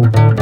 Música